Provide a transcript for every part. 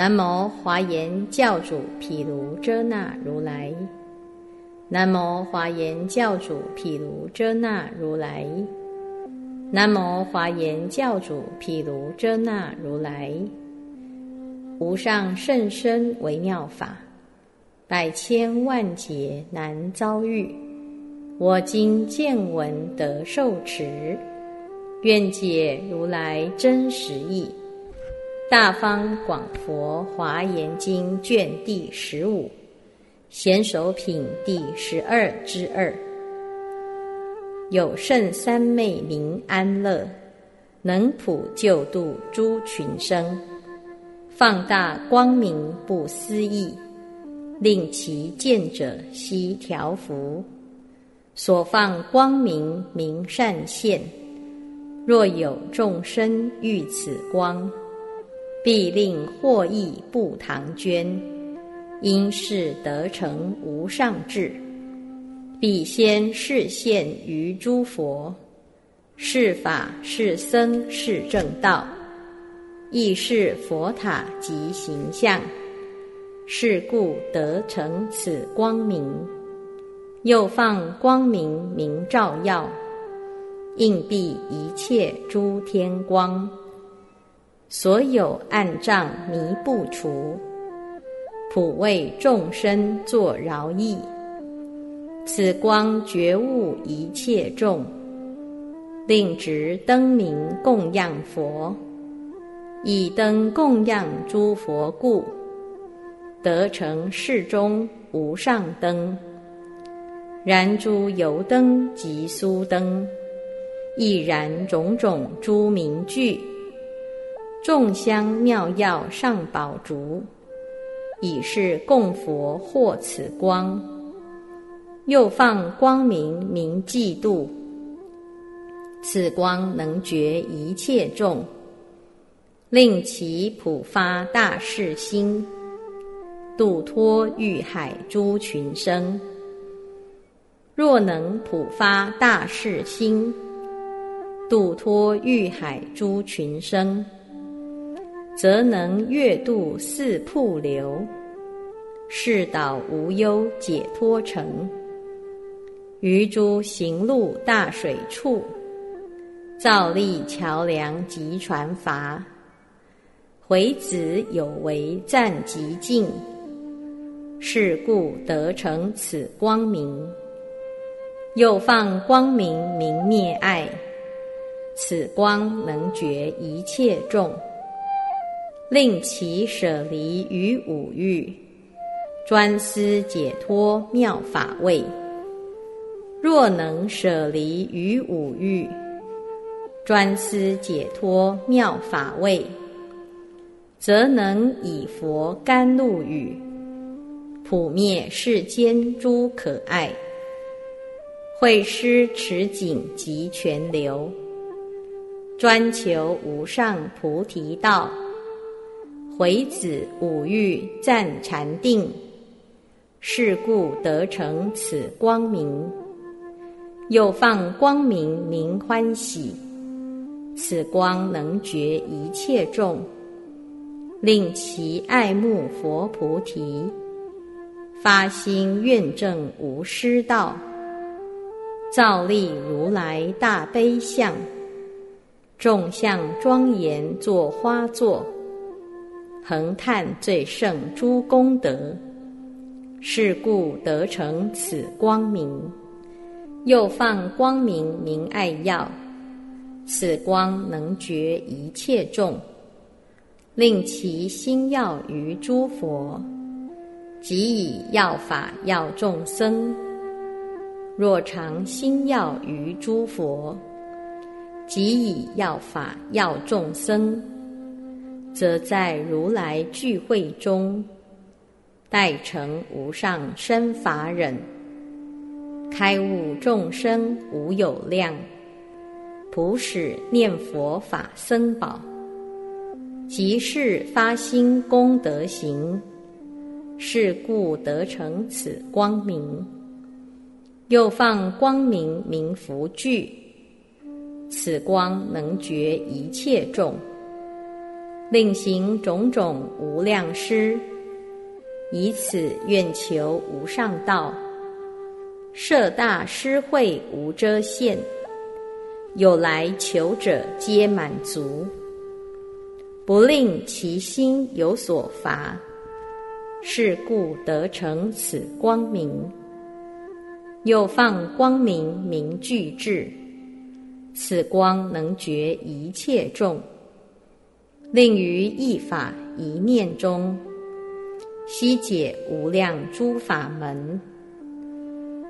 南无华严教主毗卢遮那如来。南无华严教主毗卢遮那如来。南无华严教主毗卢遮那如来。无上甚深微妙法，百千万劫难遭遇。我今见闻得受持，愿解如来真实义。大方广佛华严经卷第十五，贤首品第十二之二。有圣三昧名安乐，能普救度诸群生。放大光明不思议，令其见者悉调伏。所放光明明善现，若有众生遇此光，必令获益不唐捐。因是得成无上智，必先示现于诸佛，是法是僧是正道。亦是佛塔及形象，是故得成此光明。又放光明明照耀，应蔽一切诸天光。所有暗障迷不除，普为众生作饶益。此光觉悟一切众，令执灯明供养佛。以灯供养诸佛故，得成世中无上灯。燃诸油灯及酥灯，亦燃种种诸明具，众香妙药上宝烛，以是供佛获此光。又放光明明嫉妒，此光能觉一切众。令其普发大士心，度脱欲海诸群生。若能普发大士心，度脱欲海诸群生，则能越度四瀑流，是导无忧解脱城。于诸行路大水处，造立桥梁及船筏。回子有为暂极尽，是故得成此光明。又放光明明灭爱，此光能觉一切众，令其舍离于五欲，专思解脱妙法位。若能舍离于五欲，专思解脱妙法位。则能以佛甘露雨，普灭世间诸可爱。会施持景及泉流，专求无上菩提道。回子五欲暂禅定，是故得成此光明。又放光明明欢喜，此光能觉一切众。令其爱慕佛菩提，发心愿证无师道，造立如来大悲相，众相庄严作花座，恒叹最胜诸功德，是故得成此光明。又放光明明爱耀，此光能觉一切众。令其心要于诸佛，即以要法要众生。若常心要于诸佛，即以要法要众生，则在如来聚会中，待成无上身法忍，开悟众生无有量，普使念佛法僧宝。即是发心功德行，是故得成此光明。又放光明明福聚，此光能觉一切众，令行种种无量施，以此愿求无上道。设大施会无遮限，有来求者皆满足，不令其心有所乏。是故得成此光明。又放光明明具智，此光能觉一切众，令于一法一念中，悉解无量诸法门，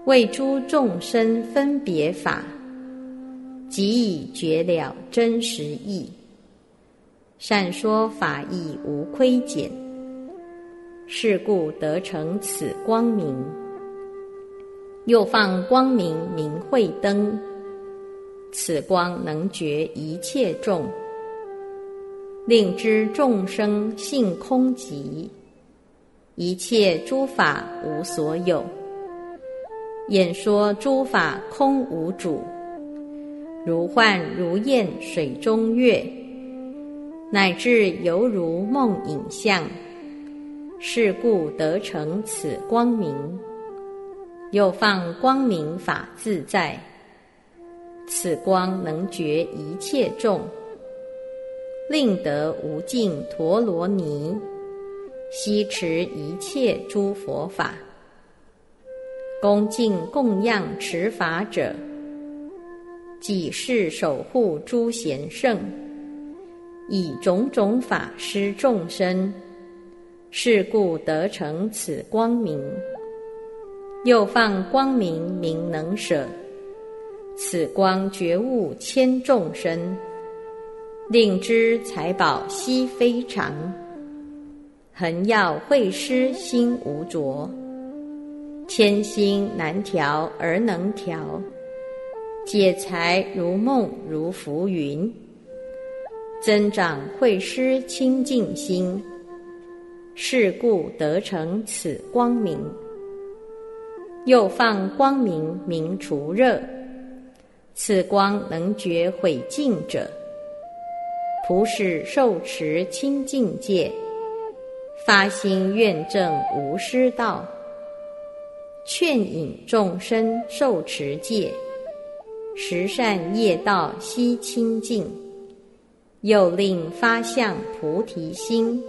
为诸众生分别法，即已觉了真实义，善说法义无亏减。是故得成此光明。又放光明明慧灯，此光能觉一切众，令知众生性空寂，一切诸法无所有。演说诸法空无主，如幻如焰水中月，乃至犹如梦影像。是故得成此光明。又放光明法自在，此光能觉一切众，令得无尽陀罗尼，悉持一切诸佛法，恭敬供养持法者，几世守护诸贤圣，以种种法施众生，是故得成此光明。又放光明明能舍，此光觉悟千众生，令知财宝悉非常。恒耀会师心无着，千心难调而能调，解财如梦如浮云，增长会师清净心，是故得成此光明。又放光明明除热，此光能觉毁净者，不是受持清净戒，发心愿证无失道，劝引众生受持戒，十善业道悉清净，又令发相菩提心，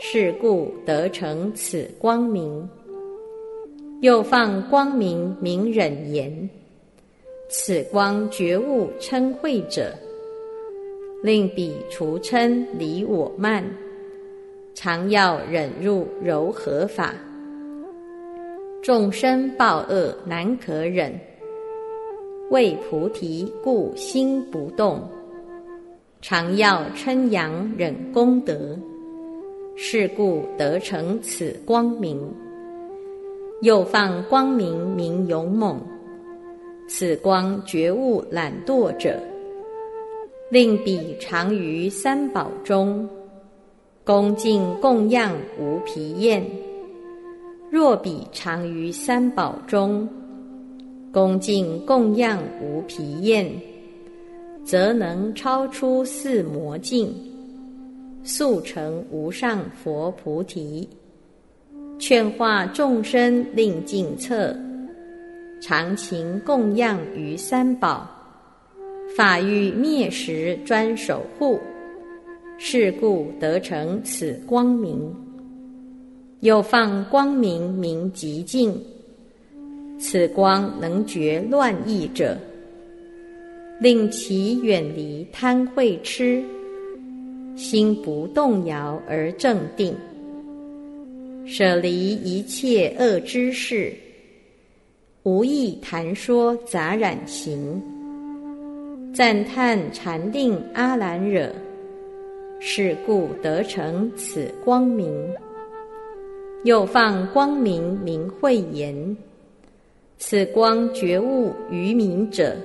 是故得成此光明。又放光明明忍言，此光觉悟称慧者，令彼除嗔离我慢，常要忍入柔和法。众生报恶难可忍，为菩提故心不动，常要称扬忍功德，是故得成此光明。又放光明明勇猛，此光觉悟懒惰者，令彼常于三宝中，恭敬供养无疲厌。若彼常于三宝中，恭敬供养无疲厌，则能超出四魔境，速成无上佛菩提。劝化众生令尽策，常勤供养于三宝，法欲灭时专守护，是故得成此光明。又放光明明极净，此光能觉乱意者，令其远离贪恚痴，心不动摇而正定。舍离一切恶知识，无意谈说杂染行，赞叹禅定阿兰惹，是故得成此光明。又放光明明慧言，此光觉悟愚民者，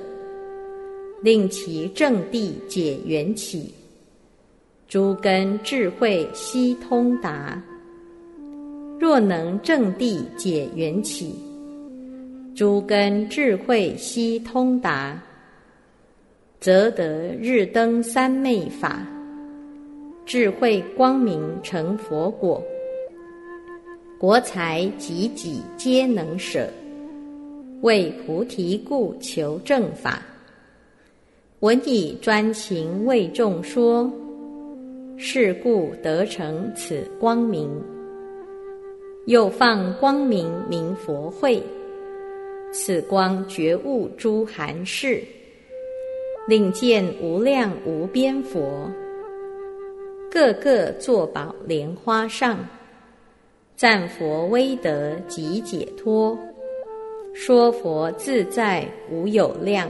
令其正地解缘起，诸根智慧悉通达。若能正地解缘起，诸根智慧悉通达，则得日登三昧法，智慧光明成佛果，国财己己皆能舍，为菩提故求正法。闻以专情为众说，是故得成此光明。又放光明明佛慧，此光觉悟诸含事，令见无量无边佛，个个坐宝莲花上，赞佛威德及解脱，说佛自在无有量。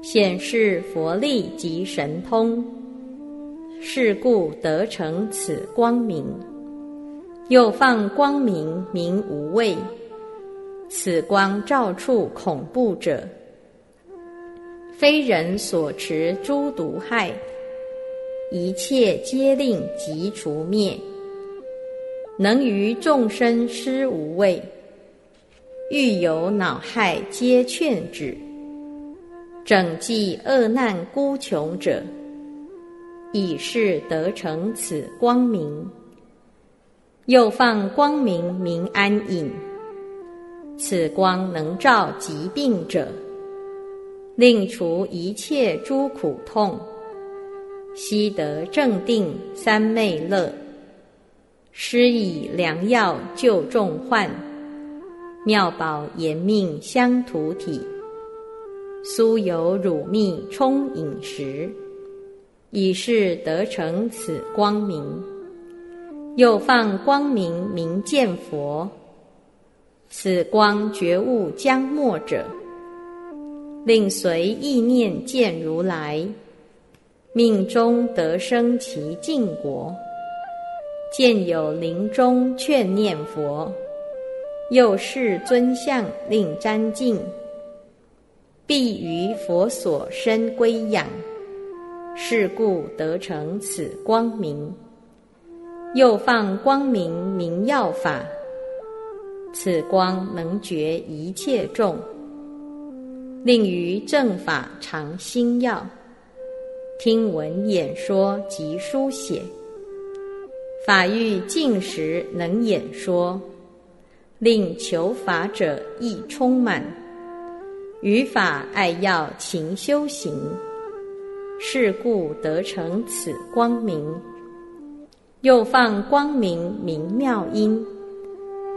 显示佛力及神通，是故得成此光明。又放光明明无畏，此光照处恐怖者，非人所持诸毒害，一切皆令即除灭。能于众生施无畏，欲有恼害皆劝止。整济恶难孤穷者，以是得成此光明。又放光明明安隐，此光能照疾病者，令除一切诸苦痛，悉得正定三昧乐。施以良药救众患，妙宝延命相图体。酥有乳蜜充饮食，以是得成此光明。又放光明明见佛，此光觉悟将没者，令随意念见如来，命中得生其净国。见有临终劝念佛，又是尊相令瞻敬。必于佛所身归养，是故得成此光明。又放光明明耀法，此光能觉一切众，令于正法常心要，听闻演说及书写，法欲尽时能演说，令求法者亦充满。于法爱要勤修行，是故得成此光明。又放光明明妙音，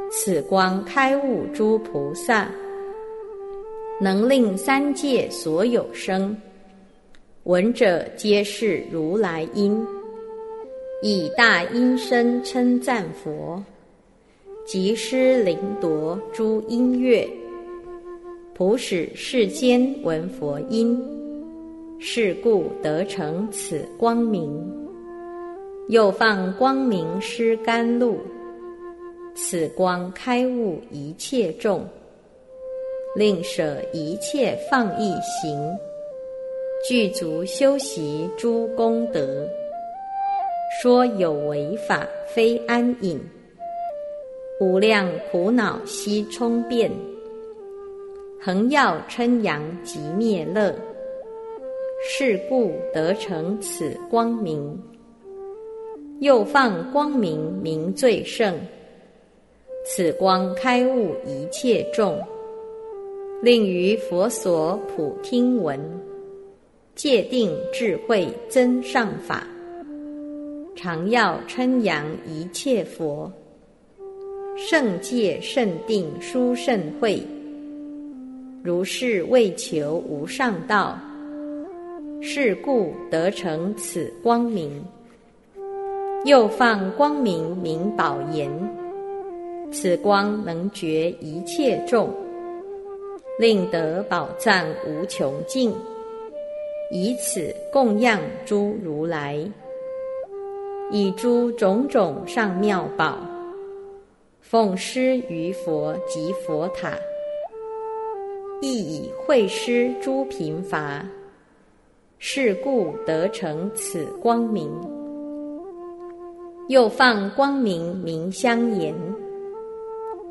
此光开悟诸菩萨，能令三界所有生。闻者皆是如来音，以大音声称赞佛，即施灵夺诸音乐。普使世间闻佛音，是故得成此光明。又放光明施甘露，此光开悟一切众，令舍一切放逸行，具足修习诸功德。说有为法非安隐，无量苦恼悉冲遍。恒耀称扬即灭乐，是故得成此光明。又放光明明最胜，此光开悟一切众，令于佛所普听闻，戒定智慧增上法，常要称扬一切佛，圣戒圣定殊胜慧。如是为求无上道，是故得成此光明。又放光明明宝言，此光能觉一切众，令得宝藏无穷尽，以此供养诸如来，以诸种种上妙宝，奉施于佛及佛塔。亦以会施诸贫乏，是故得成此光明。又放光明明香言，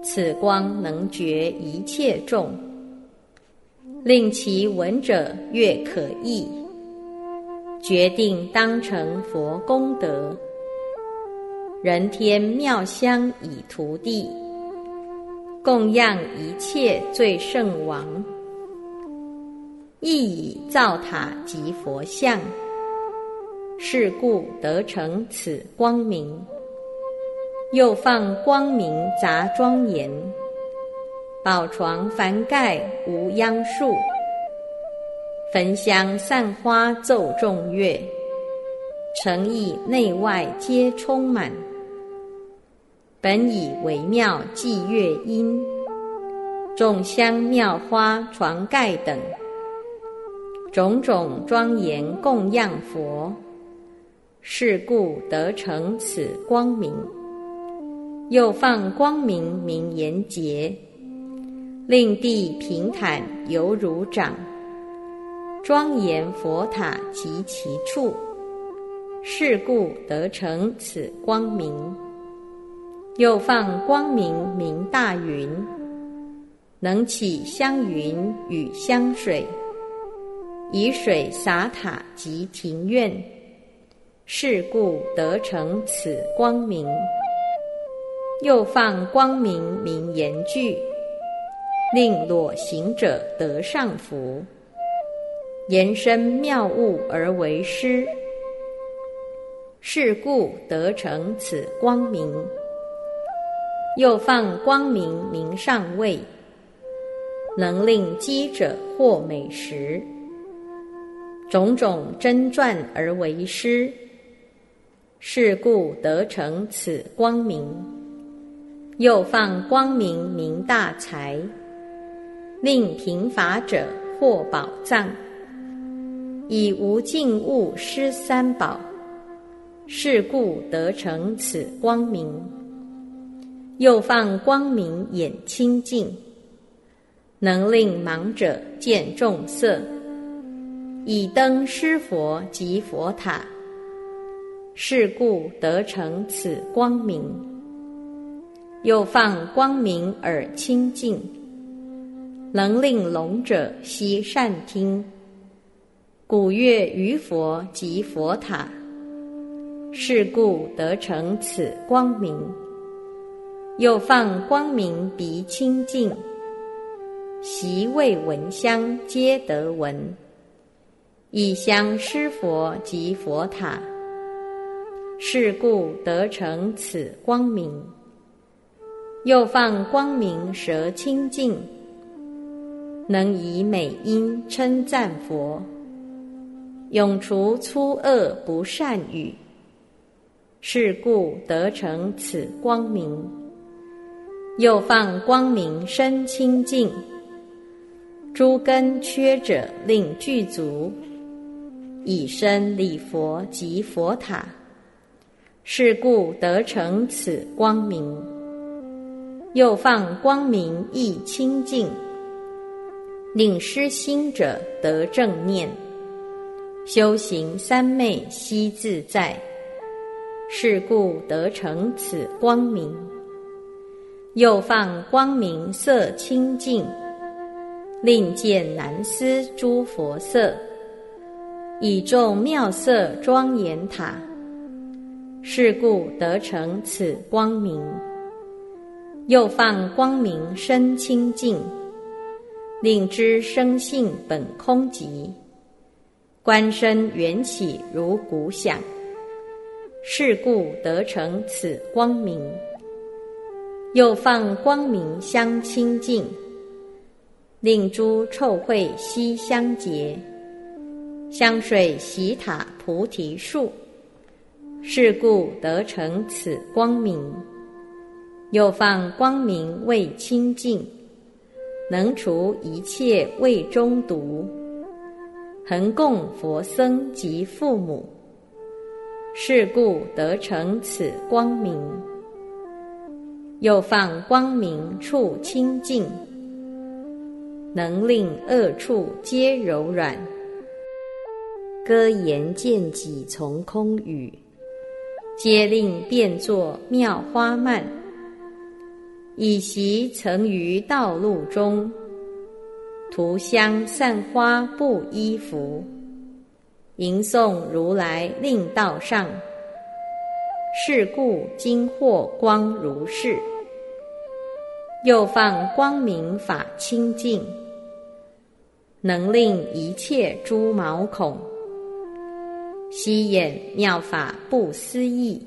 此光能觉一切众，令其闻者越可意，决定当成佛功德，人天妙香以涂地，供养一切最圣王，亦以造塔及佛像，是故得成此光明。又放光明杂庄严。宝床凡盖无央树，焚香散花奏众乐，诚意内外皆充满。本以微妙伎乐音，众香妙花床盖等，种种庄严供养佛，是故得成此光明。又放光明明言节。令地平坦犹如掌，庄严佛塔及其处，是故得成此光明。又放光明明大云，能起香云与香水，以水洒塔及庭院，是故得成此光明。又放光明明言句。令裸行者得上福，延伸妙物而为师，是故得成此光明。又放光明明上位，能令饥者获美食，种种真传而为师，是故得成此光明。又放光明明大财。令贫乏者获宝藏，以无尽物施三宝，是故得成此光明。又放光明眼清净，能令盲者见众色，以灯施佛及佛塔，是故得成此光明。又放光明耳清净。能令聋者悉善听，古月于佛及佛塔，是故得成此光明。又放光明鼻清净，习味闻香皆得闻，以香施佛及佛塔，是故得成此光明。又放光明舌清净。能以美音称赞佛，永除粗恶不善语，是故得成此光明。又放光明身清净，诸根缺者令具足，以身礼佛及佛塔，是故得成此光明。又放光明亦清净。令失心者得正念，修行三昧悉自在，是故得成此光明。又放光明色清净，令见南思诸佛色，以众妙色庄严塔，是故得成此光明。又放光明身清净。令知生性本空寂，观身缘起如鼓响，是故得成此光明。又放光明相清净，令诸臭秽悉相结，香水洗塔菩提树，是故得成此光明。又放光明味清净。能除一切未中毒，恒供佛僧及父母，是故得成此光明。又放光明处清净，能令恶处皆柔软。歌言见己从空语，皆令变作妙花曼。以习曾于道路中，涂香散花布衣服，吟诵如来令道上。是故今获光如是，又放光明法清净，能令一切诸毛孔悉眼妙法不思议。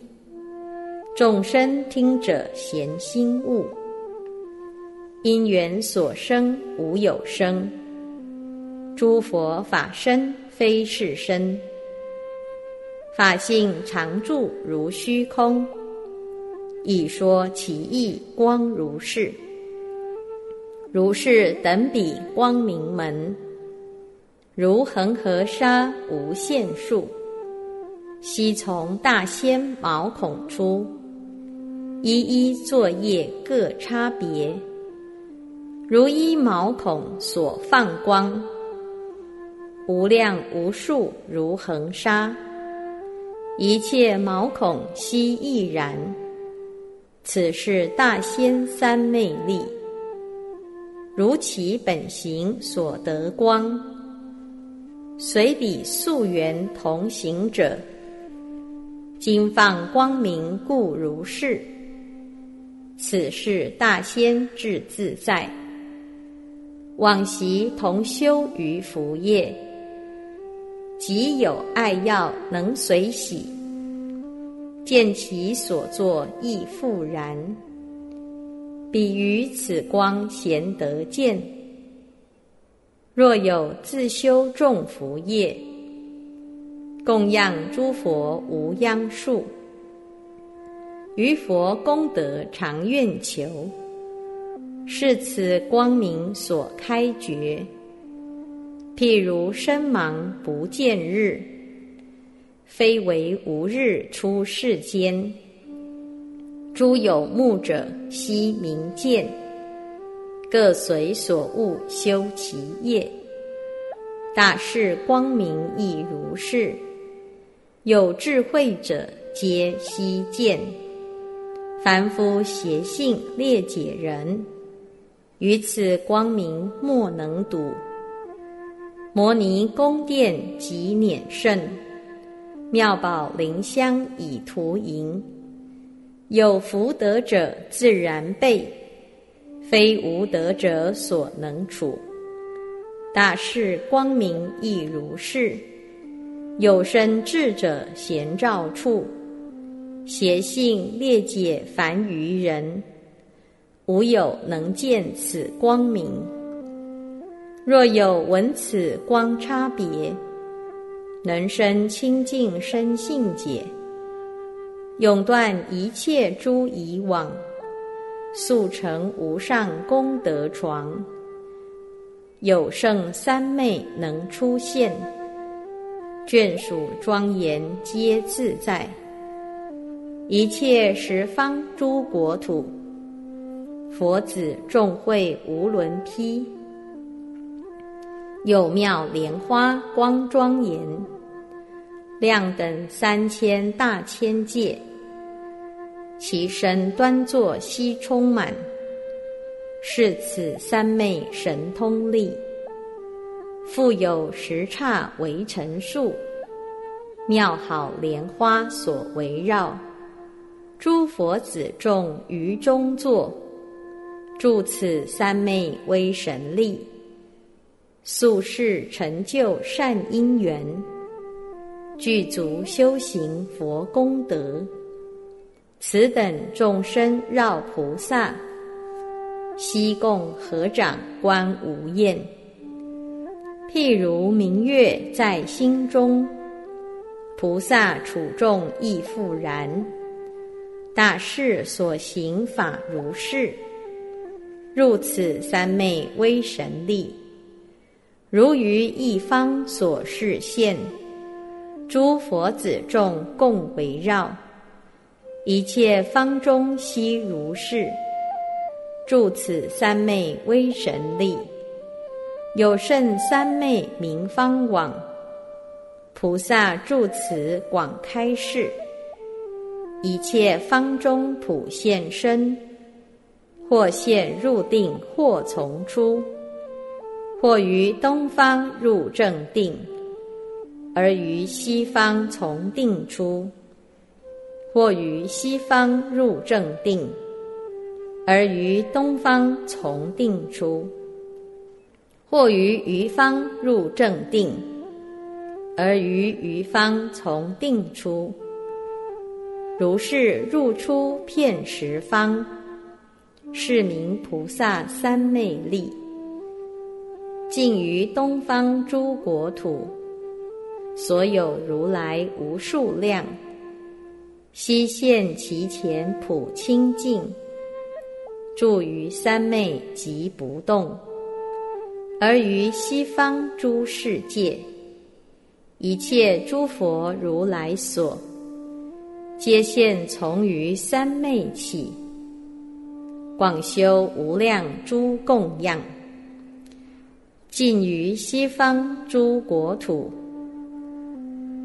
众生听者闲心悟，因缘所生无有生，诸佛法身非是身。法性常住如虚空，一说其意光如是。如是等彼光明门，如恒河沙无限数，悉从大仙毛孔出，一一作业各差别，如一毛孔所放光，无量无数如恒沙。一切毛孔悉亦然，此是大仙三昧力，如其本行所得光，随彼溯源同行者，今放光明故如是。此是大仙智自在，往昔同修于福业。即有爱药能随喜，见其所作亦复然。彼于此光贤得见。若有自修众福业，供养诸佛无央数，于佛功德常愿求，是此光明所开觉。譬如身盲不见日，非为无日出世间。诸有目者悉明见，各随所悟修其业。大士光明亦如是，有智慧者皆悉见。凡夫邪性劣解人，于此光明莫能睹。摩尼宫殿及碾圣，妙宝灵香以图营。有福德者自然备，非无德者所能处。大事光明亦如是，有生智者贤照处，邪性劣解凡愚人，无有能见此光明。若有闻此光差别，能生清净身性解，永断一切诸以往，速成无上功德床。有圣三昧能出现，眷属庄严皆自在。一切十方诸国土，佛子众会无伦披。有妙莲花光庄严，亮等三千大千界，其身端坐悉充满，是此三昧神通力。复有十刹围城树，妙好莲花所围绕，诸佛子众于中坐，住此三昧威神力。宿世成就善因缘，具足修行佛功德。此等众生绕菩萨，悉共合掌观无厌。譬如明月在心中，菩萨处众亦复然。大士所行法如是，入此三昧威神力。如于一方所示现，诸佛子众共围绕，一切方中悉如是。住此三昧威神力，有甚三昧名方往。菩萨住此广开示，一切方中普现身，或现入定，或从出。或于东方入正定，而于西方从定出；或于西方入正定，而于东方从定出；或于余方入正定，而于余方从定出。如是入出遍十方，是名菩萨三昧力。尽于东方诸国土，所有如来无数量，悉现其前普清净，住于三昧即不动。而于西方诸世界，一切诸佛如来所，皆现从于三昧起，广修无量诸供养。尽于西方诸国土，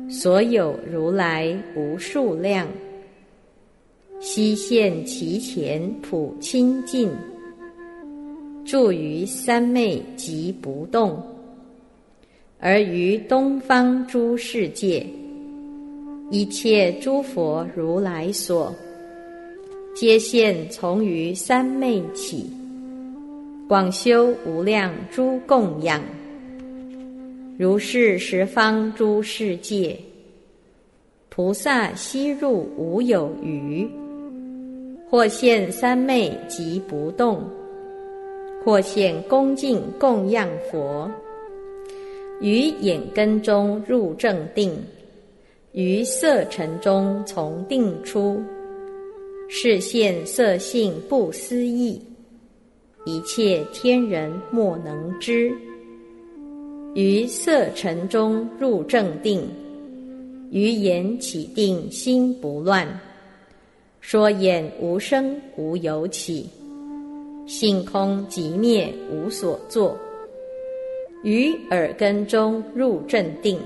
所有如来无数量，悉现其前普清净，住于三昧即不动。而于东方诸世界，一切诸佛如来所，皆现从于三昧起。广修无量诸供养，如是十方诸世界，菩萨悉入无有余。或现三昧即不动，或现恭敬供养佛，于眼根中入正定，于色尘中从定出，是现色性不思议。一切天人莫能知。于色尘中入正定，于言起定心不乱。说眼无声无有起，性空即灭无所作。于耳根中入正定，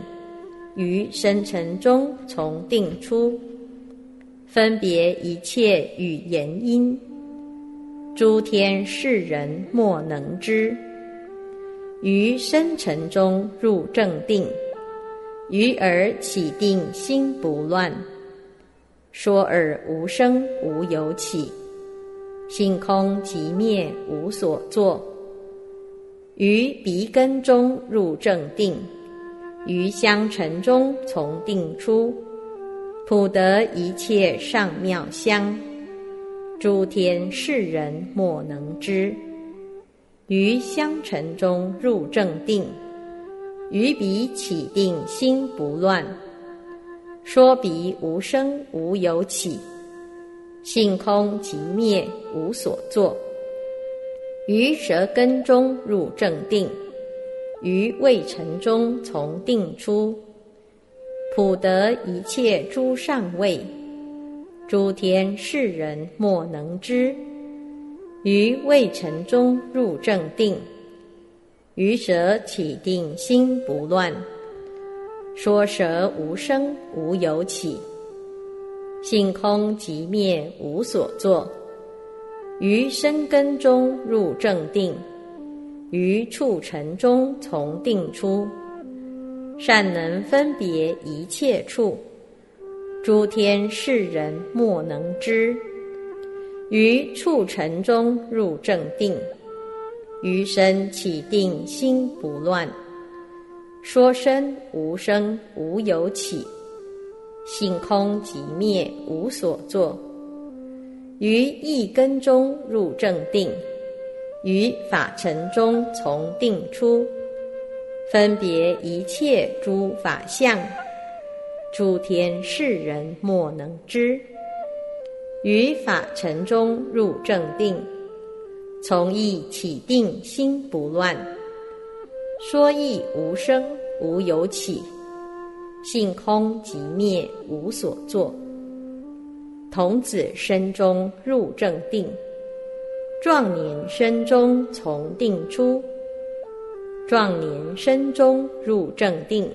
于深尘中从定出，分别一切语言音。诸天世人莫能知，于深沉中入正定，于耳起定心不乱，说耳无声无有起，性空即灭无所作。于鼻根中入正定，于香尘中从定出，普得一切上妙香。诸天世人莫能知，于香尘中入正定，于彼起定心不乱，说彼无生无有起，性空即灭无所作。于舌根中入正定，于味尘中从定出，普得一切诸上位。诸天世人莫能知，于未尘中入正定，于舌起定心不乱，说舌无声无有起，性空即灭无所作，于身根中入正定，于触尘中从定出，善能分别一切处。诸天世人莫能知，于处尘中入正定，于身起定心不乱，说身无声无有起，性空即灭无所作，于一根中入正定，于法尘中从定出，分别一切诸法相。诸天世人莫能知，于法尘中入正定，从意起定心不乱，说意无声无有起，性空即灭无所作。童子身中入正定，壮年身中从定出，壮年身中入正定。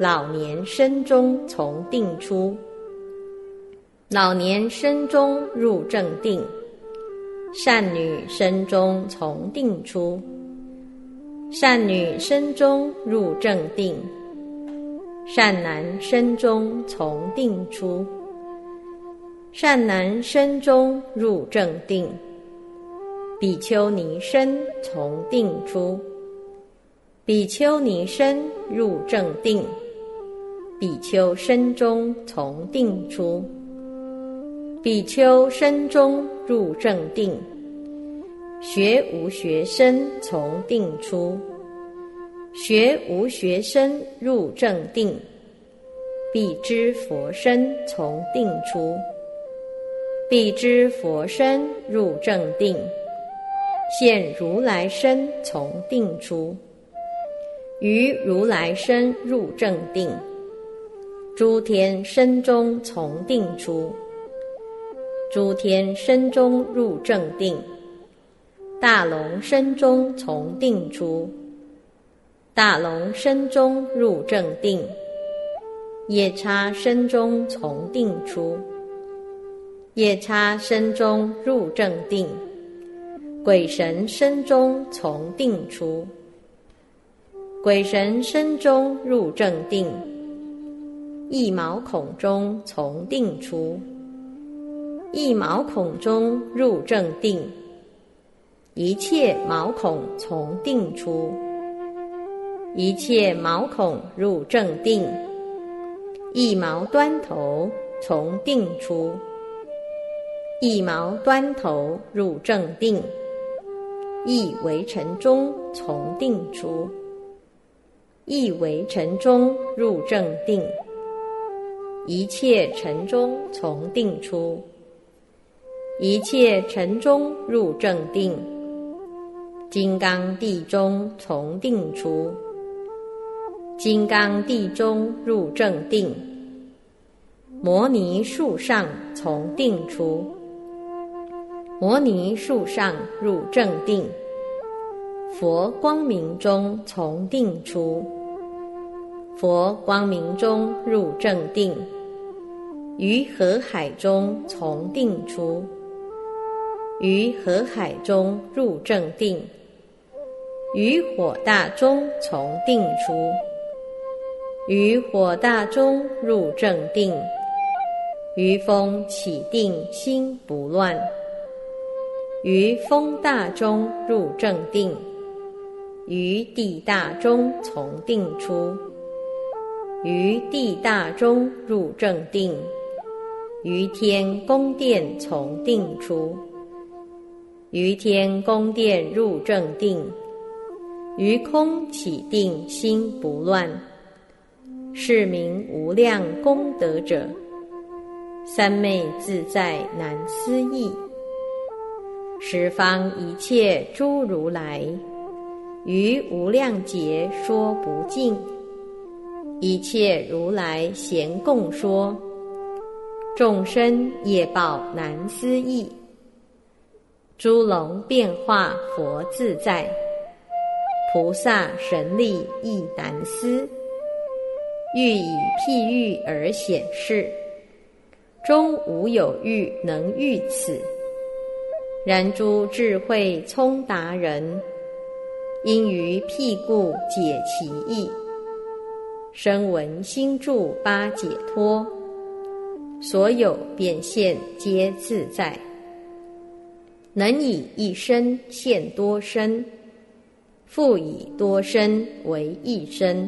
老年身中从定出，老年身中入正定；善女身中从定出，善女身中入正定；善男身中从定出，善男身中入正定。比丘尼身从定出，比丘尼身入正定。比丘身中从定出，比丘身中入正定。学无学身从定出，学无学身入正定。必知佛身从定出，必知佛身入正定。现如来身从定出，于如来身入正定。诸天身中从定出，诸天身中入正定。大龙身中从定出，大龙身中入正定。夜叉身中从定出，夜叉身中入正定。鬼神身中从定出，鬼神身中入正定。一毛孔中从定出，一毛孔中入正定。一切毛孔从定出，一切毛孔入正定。一毛端头从定出，一毛端头入正定。一为尘中从定出，一为尘中入正定。一切尘中从定出，一切尘中入正定。金刚地中从定出，金刚地中入正定。摩尼树上从定出。摩尼树上入正定，佛光明中从定出，佛光明中入正定，于河海中从定出，于河海中入正定，于火大中从定出，于火大中入正定，于风起定心不乱。于风大中入正定，于地大中从定出，于地大中入正定，于天宫殿从定出，于天宫殿入正定，于空起定心不乱，是名无量功德者，三昧自在难思议。十方一切诸如来，于无量劫说不尽。一切如来咸共说，众生业报难思议。诸龙变化佛自在，菩萨神力亦难思。欲以譬喻而显示，终无有喻能喻此。然诸智慧聪达人，因于辟故解其意，声闻心住八解脱，所有变现皆自在，能以一身现多身，复以多身为一身，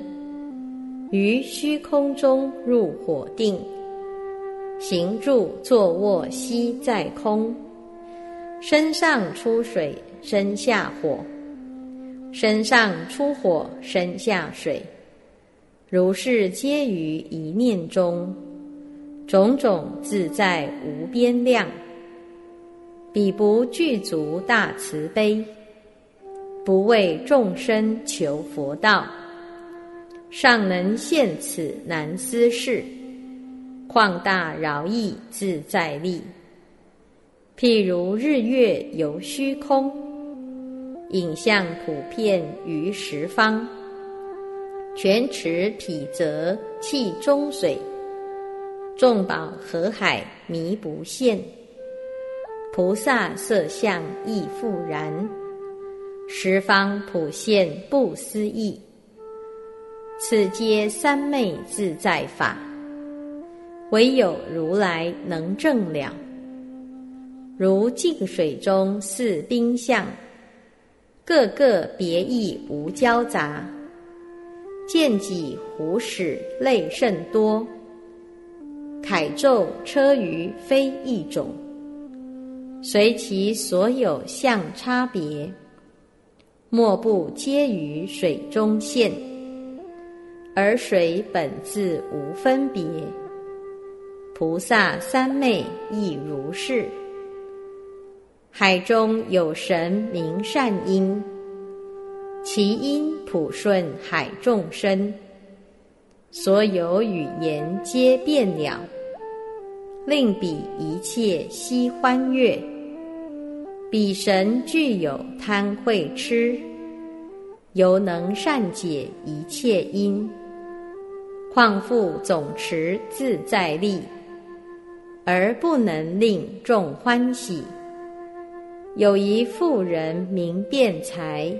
于虚空中入火定，行住坐卧悉在空。身上出水，身下火；身上出火，身下水。如是皆于一念中，种种自在无边量。彼不具足大慈悲，不为众生求佛道，尚能现此难思事，旷大饶益自在力。譬如日月游虚空，影像普遍于十方。泉池匹泽气中水，众宝河海弥不现。菩萨色相亦复然，十方普现不思议。此皆三昧自在法，唯有如来能证了。如净水中似冰相，个个别异无交杂。见己胡使类甚多，铠咒车舆非一种，随其所有相差别，莫不皆于水中现，而水本自无分别。菩萨三昧亦如是。海中有神名善因。其因普顺海众生，所有语言皆变了，令彼一切悉欢悦。彼神具有贪慧痴，犹能善解一切因，况复总持自在力，而不能令众欢喜。有一妇人名辩才。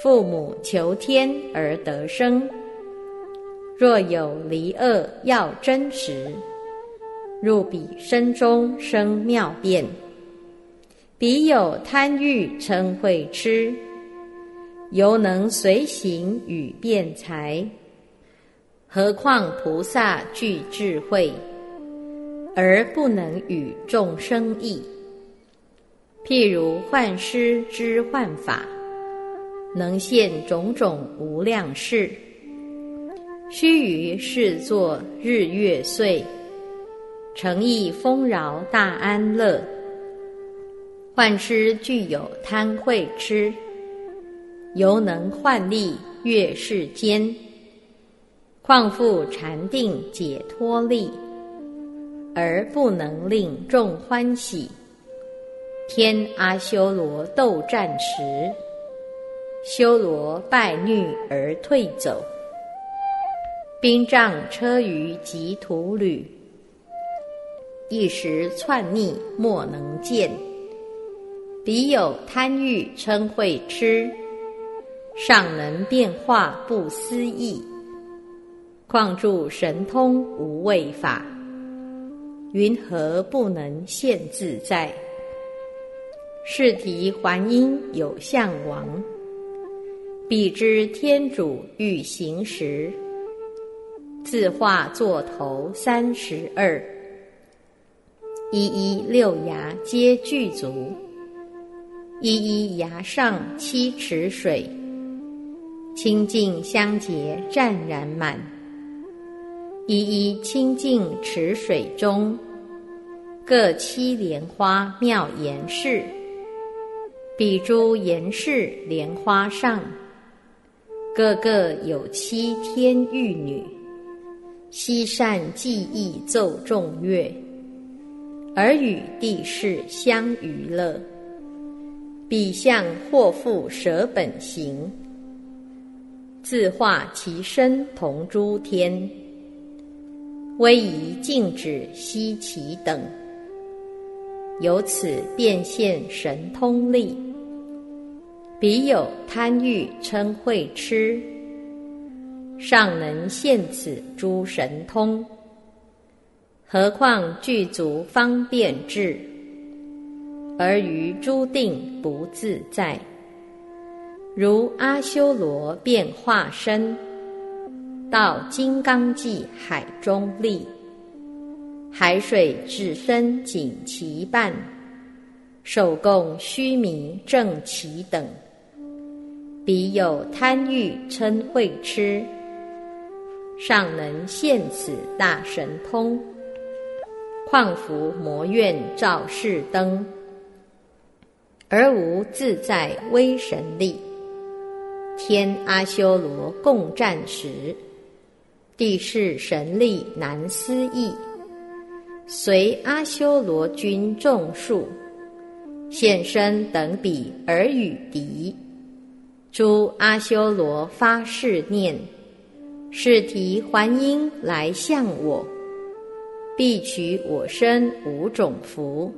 父母求天而得生，若有离恶要真实，入彼身中生妙变。彼有贪欲称会痴，犹能随行与辩才。何况菩萨具智慧，而不能与众生异。譬如幻师之幻法。能现种种无量事，须臾是作日月岁，诚意丰饶大安乐。幻师具有贪慧痴，犹能幻力越世间，况复禅定解脱力，而不能令众欢喜。天阿修罗斗战时。修罗败虐而退走，兵仗车舆及土旅，一时窜逆莫能见。彼有贪欲称会痴，尚能变化不思议。况住神通无畏法，云何不能现自在？是提还因有相王。彼知天主欲行时，自化作头三十二，一一六牙皆具足，一一牙上七尺水，清净相洁湛然满，一一清净池水中，各七莲花妙严饰，彼诸严氏莲花上。个个有七天玉女，悉善记忆奏众乐，而与地势相娱乐。彼相或复舍本行，自化其身同诸天，威仪静止悉其等，由此变现神通力。彼有贪欲嗔恚痴，尚能现此诸神通，何况具足方便智，而于诸定不自在。如阿修罗变化身，到金刚际海中立，海水至身仅其半，手供须弥正其等。彼有贪欲嗔恚痴，尚能现此大神通，况复魔怨照世灯，而无自在威神力。天阿修罗共战时，地势神力难思议，随阿修罗军众数，现身等彼而与敌。诸阿修罗发誓念：是提还因来向我，必取我身五种福。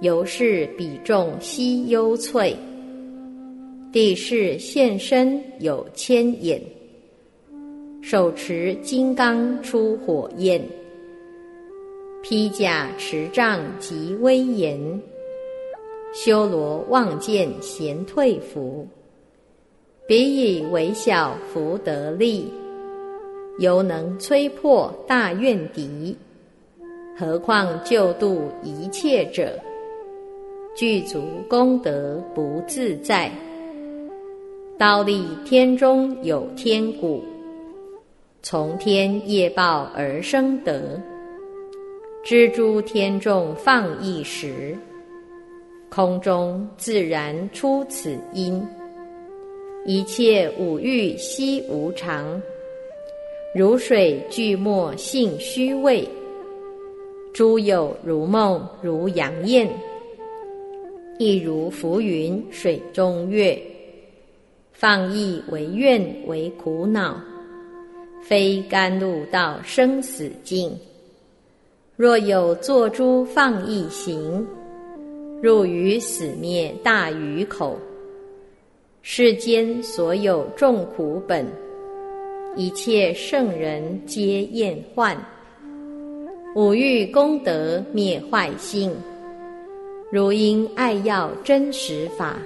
由是彼众悉忧悴。地势现身有千眼，手持金刚出火焰，披甲持杖极威严。修罗望见贤退服，彼以为小福得利，犹能摧破大怨敌。何况救度一切者，具足功德不自在。刀立天中有天谷，从天业报而生德。蜘蛛天众放一时，空中自然出此因。一切五欲悉无常，如水聚没性虚伪。诸有如梦如阳焰，亦如浮云水中月。放逸为怨为苦恼，非甘露到生死境。若有作诸放逸行，入于死灭大鱼口。世间所有众苦本，一切圣人皆厌患。五欲功德灭坏心，如因爱要真实法。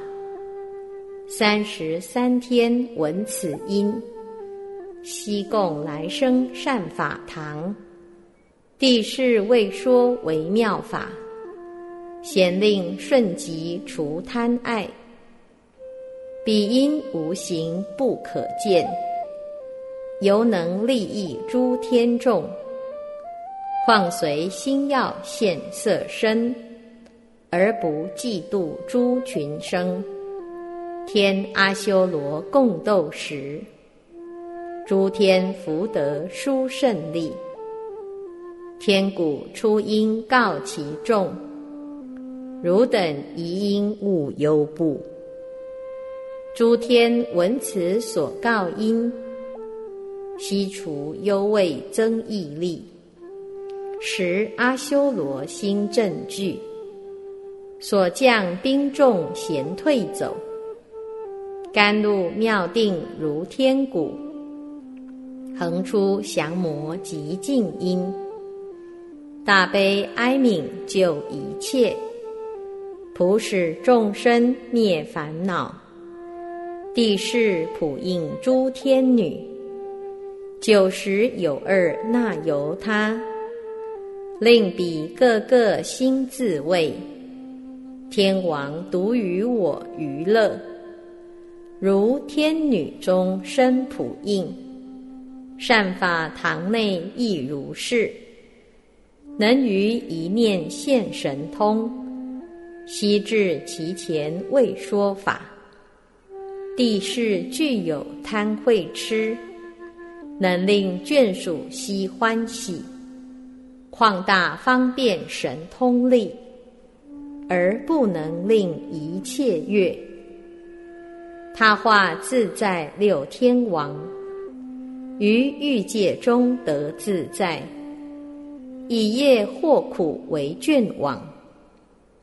三十三天闻此音，悉供来生善法堂。地势未说为妙法，贤令顺即除贪爱。彼因无形不可见，犹能利益诸天众。况随心要现色身，而不嫉妒诸群生。天阿修罗共斗时，诸天福德殊胜利。天鼓初音告其众，汝等疑因勿忧怖。诸天闻此所告音，悉除忧畏增毅力。时阿修罗心正具，所降兵众咸退走。甘露妙定如天鼓，横出降魔极静音。大悲哀悯救一切，普使众生灭烦恼。地势普应诸天女，九十有二那由他。令彼个个心自慰，天王独与我娱乐，如天女中生普应，善法堂内亦如是，能于一念现神通，悉至其前未说法，地势具有贪慧痴，能令眷属悉欢喜。旷大方便神通力，而不能令一切乐。他化自在六天王，于欲界中得自在，以业惑苦为眷往，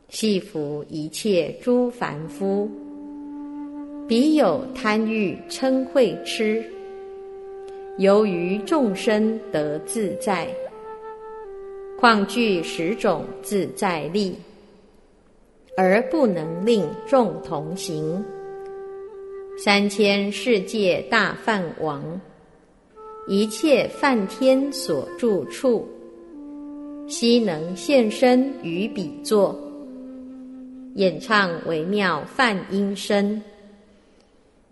系服一切诸凡夫。彼有贪欲嗔恚痴，由于众生得自在。况具十种自在力，而不能令众同行。三千世界大梵王，一切梵天所住处，悉能现身于彼座，演唱微妙梵音声。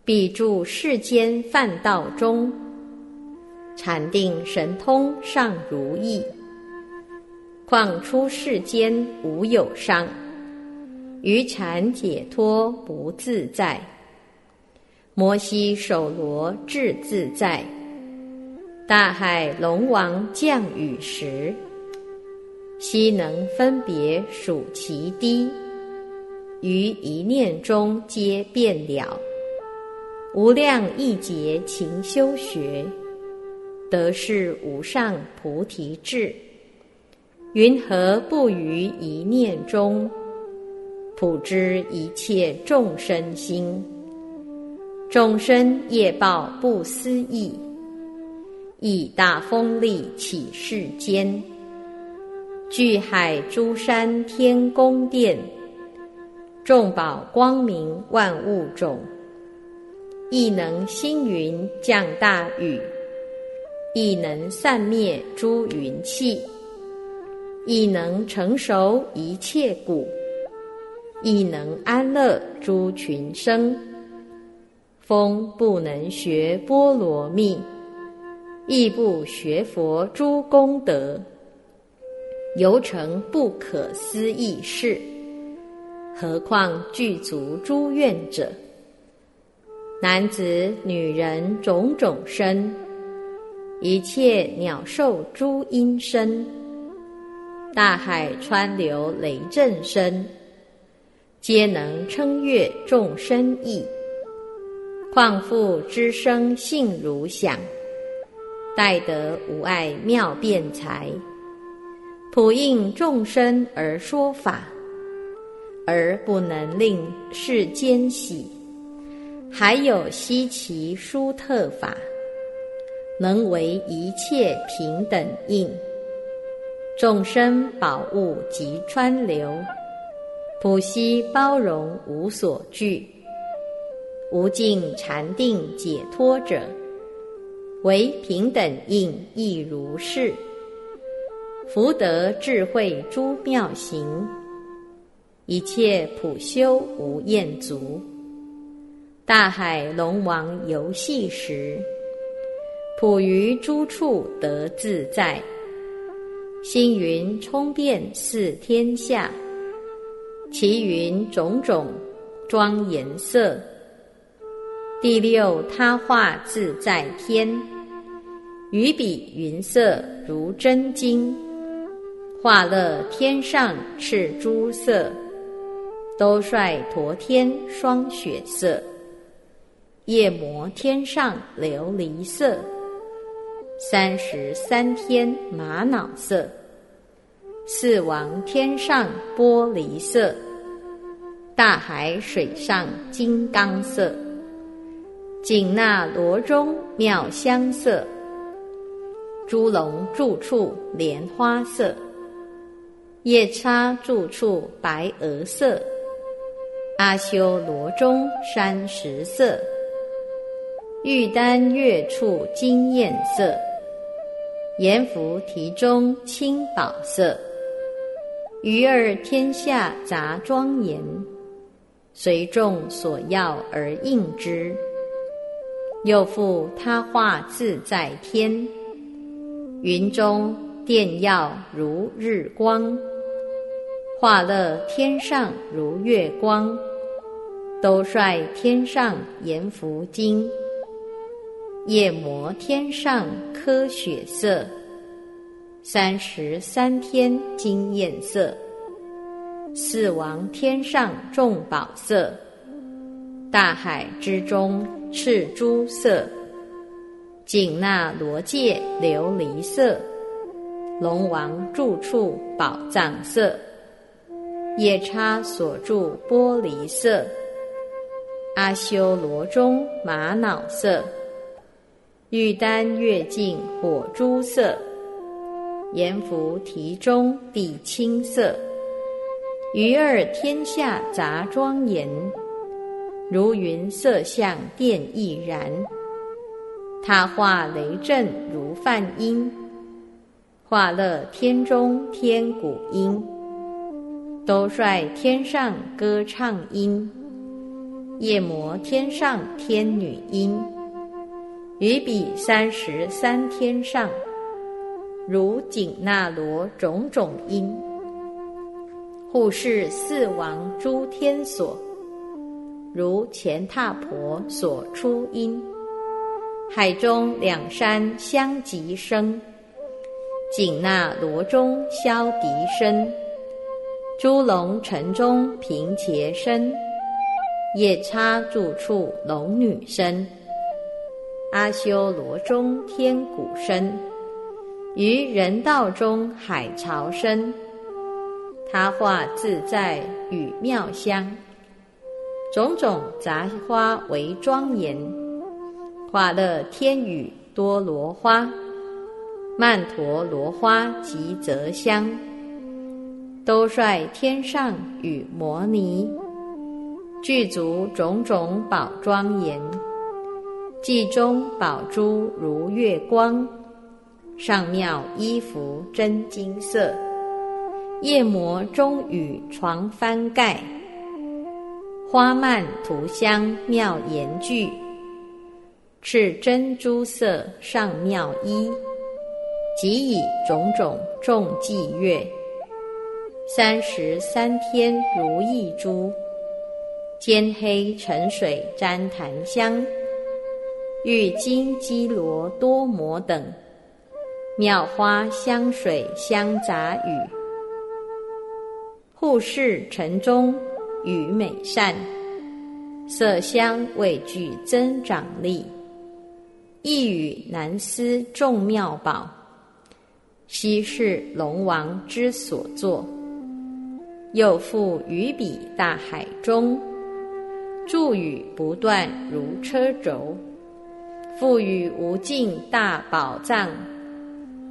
彼住世间梵道中，禅定神通尚如意。况出世间无有伤，于禅解脱不自在。摩西手罗智自在，大海龙王降雨时，悉能分别数其低，于一念中皆变了。无量亿劫勤修学，得是无上菩提智。云何不于一念中，普知一切众生心？众生业报不思议，以大风力起世间，巨海诸山天宫殿，众宝光明万物种，亦能星云降大雨，亦能散灭诸云气，亦能成熟一切谷，亦能安乐诸群生。风不能学波罗蜜，亦不学佛诸功德，犹成不可思议事。何况具足诸愿者？男子、女人种种身，一切鸟兽诸阴身，大海川流雷震声，皆能称悦众生意。况复之生性如响，待得无碍妙辩才，普应众生而说法，而不能令世间喜。还有稀奇殊特法，能为一切平等应，众生宝物及川流，普悉包容无所惧。无尽禅定解脱者，为平等应亦如是。福德智慧诸妙行，一切普修无厌足。大海龙王游戏时，普于诸处得自在。星云充遍四天下，其云种种庄颜色。第六，他化自在天，于彼云色如真金，化乐天上赤珠色，兜率陀天霜雪色，夜摩天上琉璃色，三十三天玛瑙色，四王天上玻璃色，大海水上金刚色。紧那罗中妙香色，诸龙住处莲花色，夜叉住处白鹅色，阿修罗中山石色，玉丹月处金焰色，阎浮提中青宝色，鱼儿天下杂庄严，随众所要而应之。又复他化自在天，云中电耀如日光，化乐天上如月光，都率天上阎浮金，夜摩天上科雪色，三十三天金焰色，四王天上众宝色，大海之中。赤珠色，紧那罗界琉璃色，龙王住处宝藏色，夜叉所住玻璃色，阿修罗中玛瑙色，玉丹月镜火珠色，阎浮提中地青色，鱼儿天下杂庄严。如云色相电亦然，他化雷震如梵音，化乐天中天鼓音，都率天上歌唱音，夜摩天上天女音，于彼三十三天上，如紧那罗种种音，护是四王诸天所。如前踏婆所出音，海中两山相即生，紧那罗中消笛声，诸龙城中平伽声，夜叉住处龙女声，阿修罗中天鼓声，于人道中海潮声，他化自在与妙香。种种杂花为庄严，化乐天雨多罗花，曼陀罗花及泽香，都率天上与摩尼，具足种种宝庄严，记中宝珠如月光，上妙衣服真金色，夜魔中与床翻盖，花蔓涂香妙严具。赤珍珠色上妙衣，即以种种众伎乐，三十三天如意珠，天黑沉水沾檀香，玉金基罗多摩等，妙花香水香杂语，护世城中与美善，色香味具增长力。一语难思众妙宝，悉是龙王之所作。又复于彼大海中，助语不断如车轴，赋予无尽大宝藏，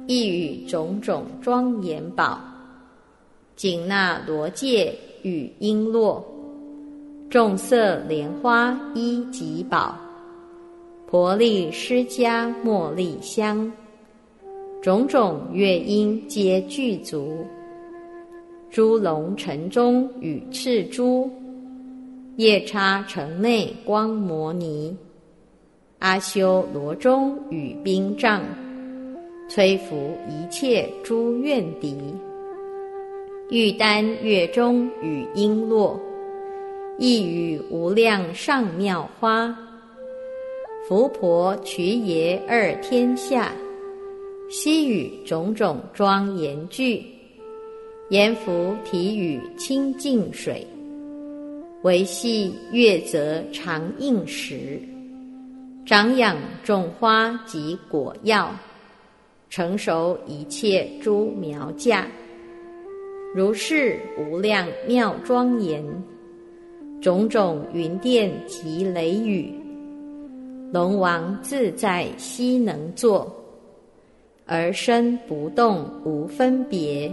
一语种种庄严宝，紧那罗界与璎珞，众色莲花衣及宝。婆利施迦茉莉香，种种乐音皆具足。诸龙城中与赤珠，夜叉城内光摩尼，阿修罗中与兵障，摧伏一切诸怨敌。玉丹月中与璎珞，一与无量上妙花。福婆瞿耶二天下，悉与种种庄严具，阎浮提与清净水，维系月则常应时，长养种花及果药，成熟一切诸苗架，如是无量妙庄严，种种云电及雷雨。龙王自在悉能作，而身不动无分别。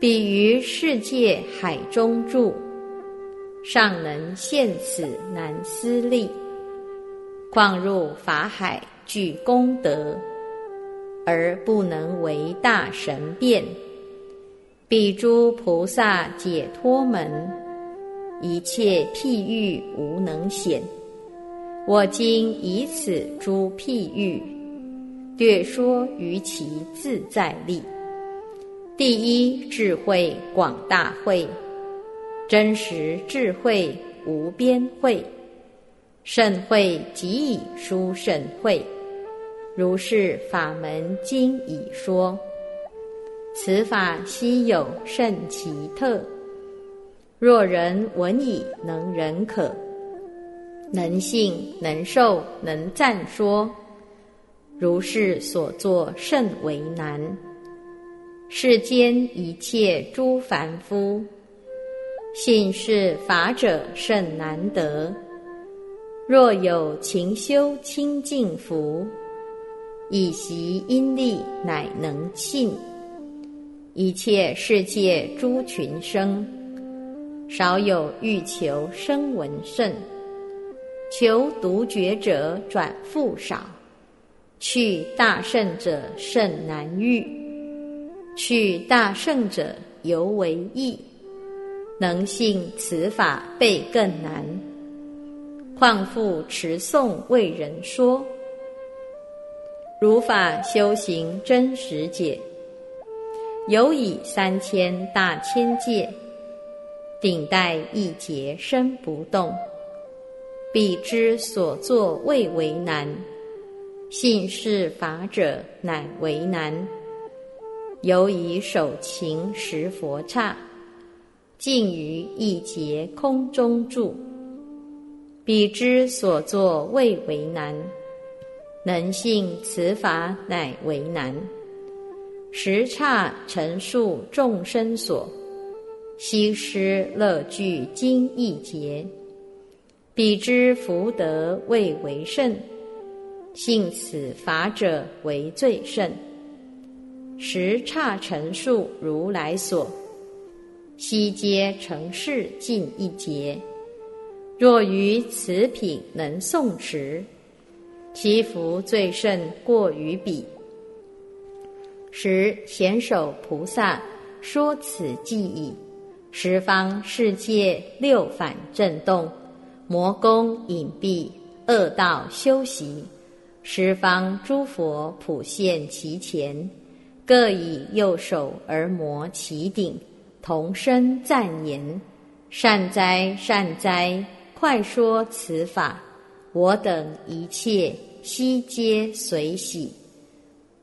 彼于世界海中住，尚能现此难思力。况入法海具功德，而不能为大神变。彼诸菩萨解脱门，一切譬喻无能显。我今以此诸譬喻，略说于其自在力。第一智慧广大慧，真实智慧无边慧，甚慧即以殊甚慧。如是法门今已说，此法稀有甚奇特。若人闻已，能忍可。能信能受能赞说，如是所作甚为难。世间一切诸凡夫，信是法者甚难得。若有勤修清净福，以习因力乃能信。一切世界诸群生，少有欲求声闻圣。求独觉者转复少，去大圣者甚难遇，去大圣者尤为易，能信此法倍更难。况复持诵为人说，如法修行真实解，有以三千大千界，顶戴一劫身不动。彼之所作未为难，信是法者乃为难。犹以手勤十佛刹，尽于一劫空中住。彼之所作未为难，能信此法乃为难。时刹陈述众生所，悉施乐具今一劫。彼之福德未为甚，信此法者为最甚。十刹陈述如来所，悉皆成事尽一劫。若于此品能诵持，其福最甚过于彼。时贤首菩萨说此记已，十方世界六反震动，魔宫隐蔽，恶道修习，十方诸佛普现其前，各以右手而摩其顶，同声赞言：“善哉，善哉！快说此法，我等一切悉皆随喜。”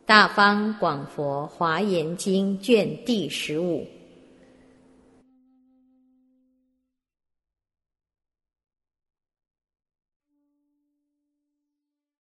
大方广佛华严经卷第十五。